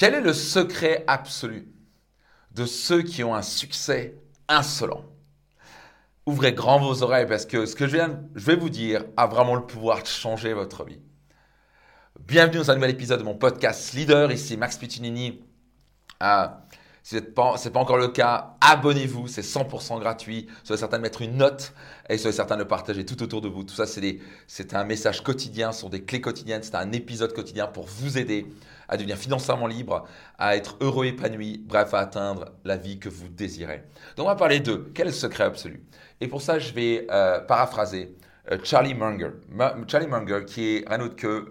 Quel est le secret absolu de ceux qui ont un succès insolent? Ouvrez grand vos oreilles parce que ce que je, vais vous dire a vraiment le pouvoir de changer votre vie. Bienvenue dans un nouvel épisode de mon podcast Leader. Ici Max Piccinini. Ah, si ce n'est pas, encore le cas, abonnez-vous, c'est 100% gratuit. Soyez certain de mettre une note et soyez certain de le partager tout autour de vous. Tout ça, c'est un message quotidien, ce sont des clés quotidiennes, c'est un épisode quotidien pour vous aider à devenir financièrement libre, à être heureux, épanoui, bref, à atteindre la vie que vous désirez. Donc, on va parler de quel est le secret absolu? Et pour ça, je vais euh, paraphraser euh, Charlie Munger. Charlie Munger, qui est rien autre que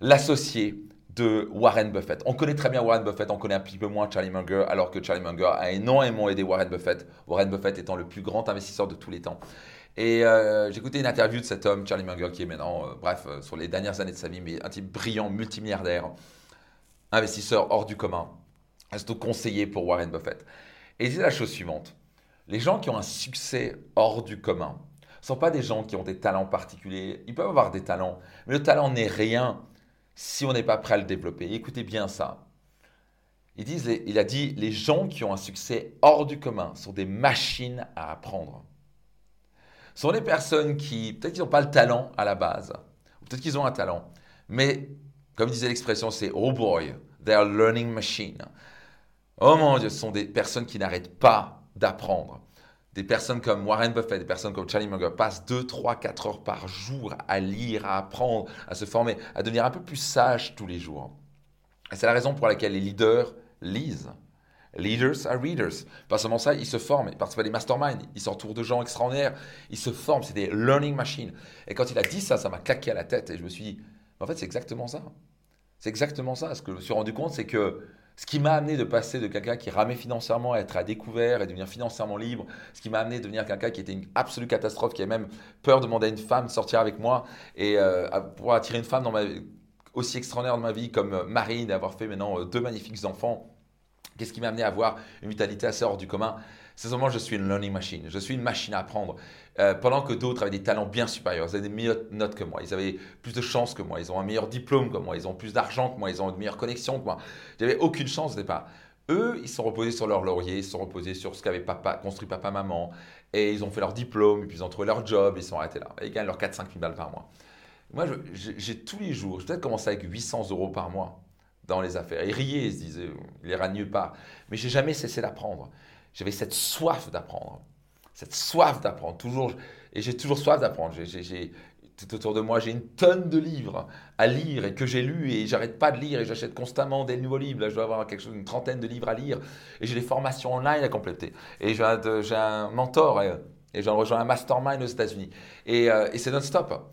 l'associé de Warren Buffett. On connaît très bien Warren Buffett, on connaît un petit peu moins Charlie Munger, alors que Charlie Munger a énormément aidé Warren Buffett. Warren Buffett étant le plus grand investisseur de tous les temps. Et euh, écouté une interview de cet homme, Charlie Munger, qui est maintenant, euh, bref, euh, sur les dernières années de sa vie, mais un type brillant, multimilliardaire, investisseur hors du commun, reste conseiller pour Warren Buffett. Et il disait la chose suivante les gens qui ont un succès hors du commun ne sont pas des gens qui ont des talents particuliers. Ils peuvent avoir des talents, mais le talent n'est rien si on n'est pas prêt à le développer. Écoutez bien ça. Il, il a dit, les gens qui ont un succès hors du commun sont des machines à apprendre. Ce sont des personnes qui, peut-être qu'ils n'ont pas le talent à la base, ou peut-être qu'ils ont un talent, mais comme disait l'expression, c'est oh boy, they're learning machine. Oh mon Dieu, ce sont des personnes qui n'arrêtent pas d'apprendre. Des personnes comme Warren Buffett, des personnes comme Charlie Munger passent 2, 3, 4 heures par jour à lire, à apprendre, à se former, à devenir un peu plus sage tous les jours. Et c'est la raison pour laquelle les leaders lisent. Leaders are readers. Pas seulement ça, ils se forment, ils participent à des masterminds, ils s'entourent de gens extraordinaires, ils se forment, c'est des learning machines. Et quand il a dit ça, ça m'a claqué à la tête et je me suis dit, en fait, c'est exactement ça. C'est exactement ça. Ce que je me suis rendu compte, c'est que ce qui m'a amené de passer de quelqu'un qui ramait financièrement à être à découvert et devenir financièrement libre, ce qui m'a amené de devenir quelqu'un qui était une absolue catastrophe, qui avait même peur de demander à une femme de sortir avec moi et euh, pour attirer une femme dans ma, aussi extraordinaire dans ma vie comme euh, Marine, d'avoir fait maintenant euh, deux magnifiques enfants. Qu'est-ce qui m'a amené à avoir une vitalité assez hors du commun? C'est seulement je suis une learning machine, je suis une machine à apprendre. Euh, pendant que d'autres avaient des talents bien supérieurs, ils avaient des meilleures notes que moi, ils avaient plus de chances que moi, ils ont un meilleur diplôme que moi, ils ont plus d'argent que moi, ils ont une meilleure connexion que moi. J'avais aucune chance au départ. Eux, ils sont reposés sur leur laurier, ils sont reposés sur ce qu'avait construit papa, maman, et ils ont fait leur diplôme, et puis ils ont trouvé leur job, ils sont arrêtés là. Et ils gagnent leurs 4-5 000 balles par mois. Moi, j'ai tous les jours, je peut-être commencé avec 800 euros par mois dans les affaires. Ils riaient, ils se disaient, il les mieux pas. Mais j'ai jamais cessé d'apprendre. J'avais cette soif d'apprendre cette soif d'apprendre, toujours, et j'ai toujours soif d'apprendre. J'ai, tout autour de moi, j'ai une tonne de livres à lire et que j'ai lus et j'arrête pas de lire et j'achète constamment des nouveaux livres. Là, je dois avoir quelque chose, une trentaine de livres à lire et j'ai des formations online à compléter. Et j'ai un mentor et, j'en rejoins un mastermind aux États-Unis. Et, euh, et c'est non-stop.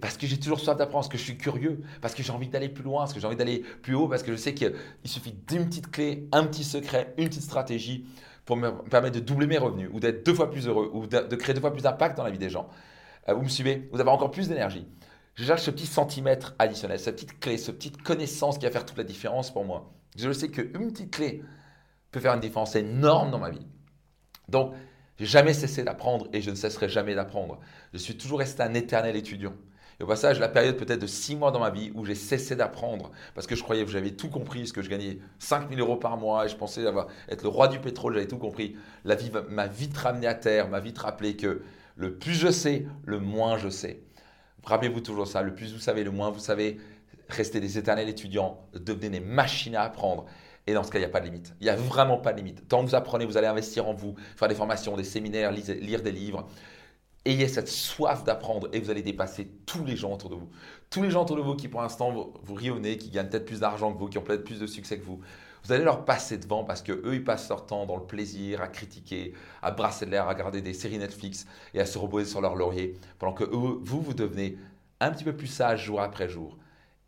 Parce que j'ai toujours soif d'apprendre, parce que je suis curieux, parce que j'ai envie d'aller plus loin, parce que j'ai envie d'aller plus haut, parce que je sais qu'il suffit d'une petite clé, un petit secret, une petite stratégie pour me permettre de doubler mes revenus, ou d'être deux fois plus heureux, ou de, créer deux fois plus d'impact dans la vie des gens. Euh, vous me suivez Vous avez encore plus d'énergie. Je cherche ce petit centimètre additionnel, cette petite clé, cette petite connaissance qui va faire toute la différence pour moi. Je sais qu'une petite clé peut faire une différence énorme dans ma vie. Donc, j'ai jamais cessé d'apprendre et je ne cesserai jamais d'apprendre. Je suis toujours resté un éternel étudiant. Et au passage, la période peut-être de six mois dans ma vie où j'ai cessé d'apprendre parce que je croyais que j'avais tout compris, parce que je gagnais 5000 euros par mois et je pensais avoir, être le roi du pétrole, j'avais tout compris. La vie m'a vite ramené à terre, m'a vite rappelé que le plus je sais, le moins je sais. Rappelez-vous toujours ça, le plus vous savez, le moins vous savez. Restez des éternels étudiants, devenez des machines à apprendre. Et dans ce cas, il n'y a pas de limite. Il n'y a vraiment pas de limite. Tant que vous apprenez, vous allez investir en vous, faire des formations, des séminaires, lire des livres. Ayez cette soif d'apprendre et vous allez dépasser tous les gens autour de vous. Tous les gens autour de vous qui pour l'instant vous, rionnez, qui gagnent peut-être plus d'argent que vous, qui ont peut-être plus de succès que vous. Vous allez leur passer devant parce que eux ils passent leur temps dans le plaisir, à critiquer, à brasser de l'air, à regarder des séries Netflix et à se reposer sur leur laurier, pendant que vous, vous devenez un petit peu plus sage jour après jour.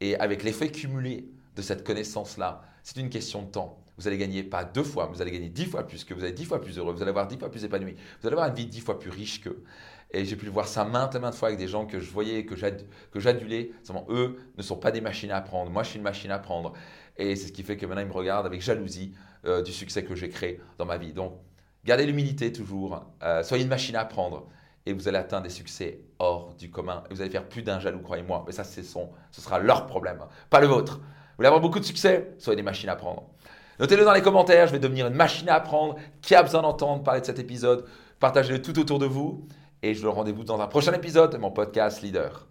Et avec l'effet cumulé de cette connaissance-là, c'est une question de temps. Vous allez gagner pas deux fois, vous allez gagner dix fois plus que vous allez dix fois plus heureux, vous allez avoir dix fois plus épanoui, vous allez avoir une vie dix fois plus riche qu'eux. Et j'ai pu le voir ça maintes et maintes fois avec des gens que je voyais, que j'adulais. Seulement, eux ne sont pas des machines à apprendre. Moi, je suis une machine à apprendre. Et c'est ce qui fait que maintenant, ils me regardent avec jalousie euh, du succès que j'ai créé dans ma vie. Donc, gardez l'humilité toujours. Euh, soyez une machine à apprendre. Et vous allez atteindre des succès hors du commun. Et vous allez faire plus d'un jaloux, croyez-moi. Mais ça, ce sera leur problème, pas le vôtre. Vous voulez avoir beaucoup de succès? Soyez des machines à apprendre. Notez-le dans les commentaires. Je vais devenir une machine à apprendre. Qui a besoin d'entendre parler de cet épisode? Partagez-le tout autour de vous et je le rendez-vous dans un prochain épisode de mon podcast Leader.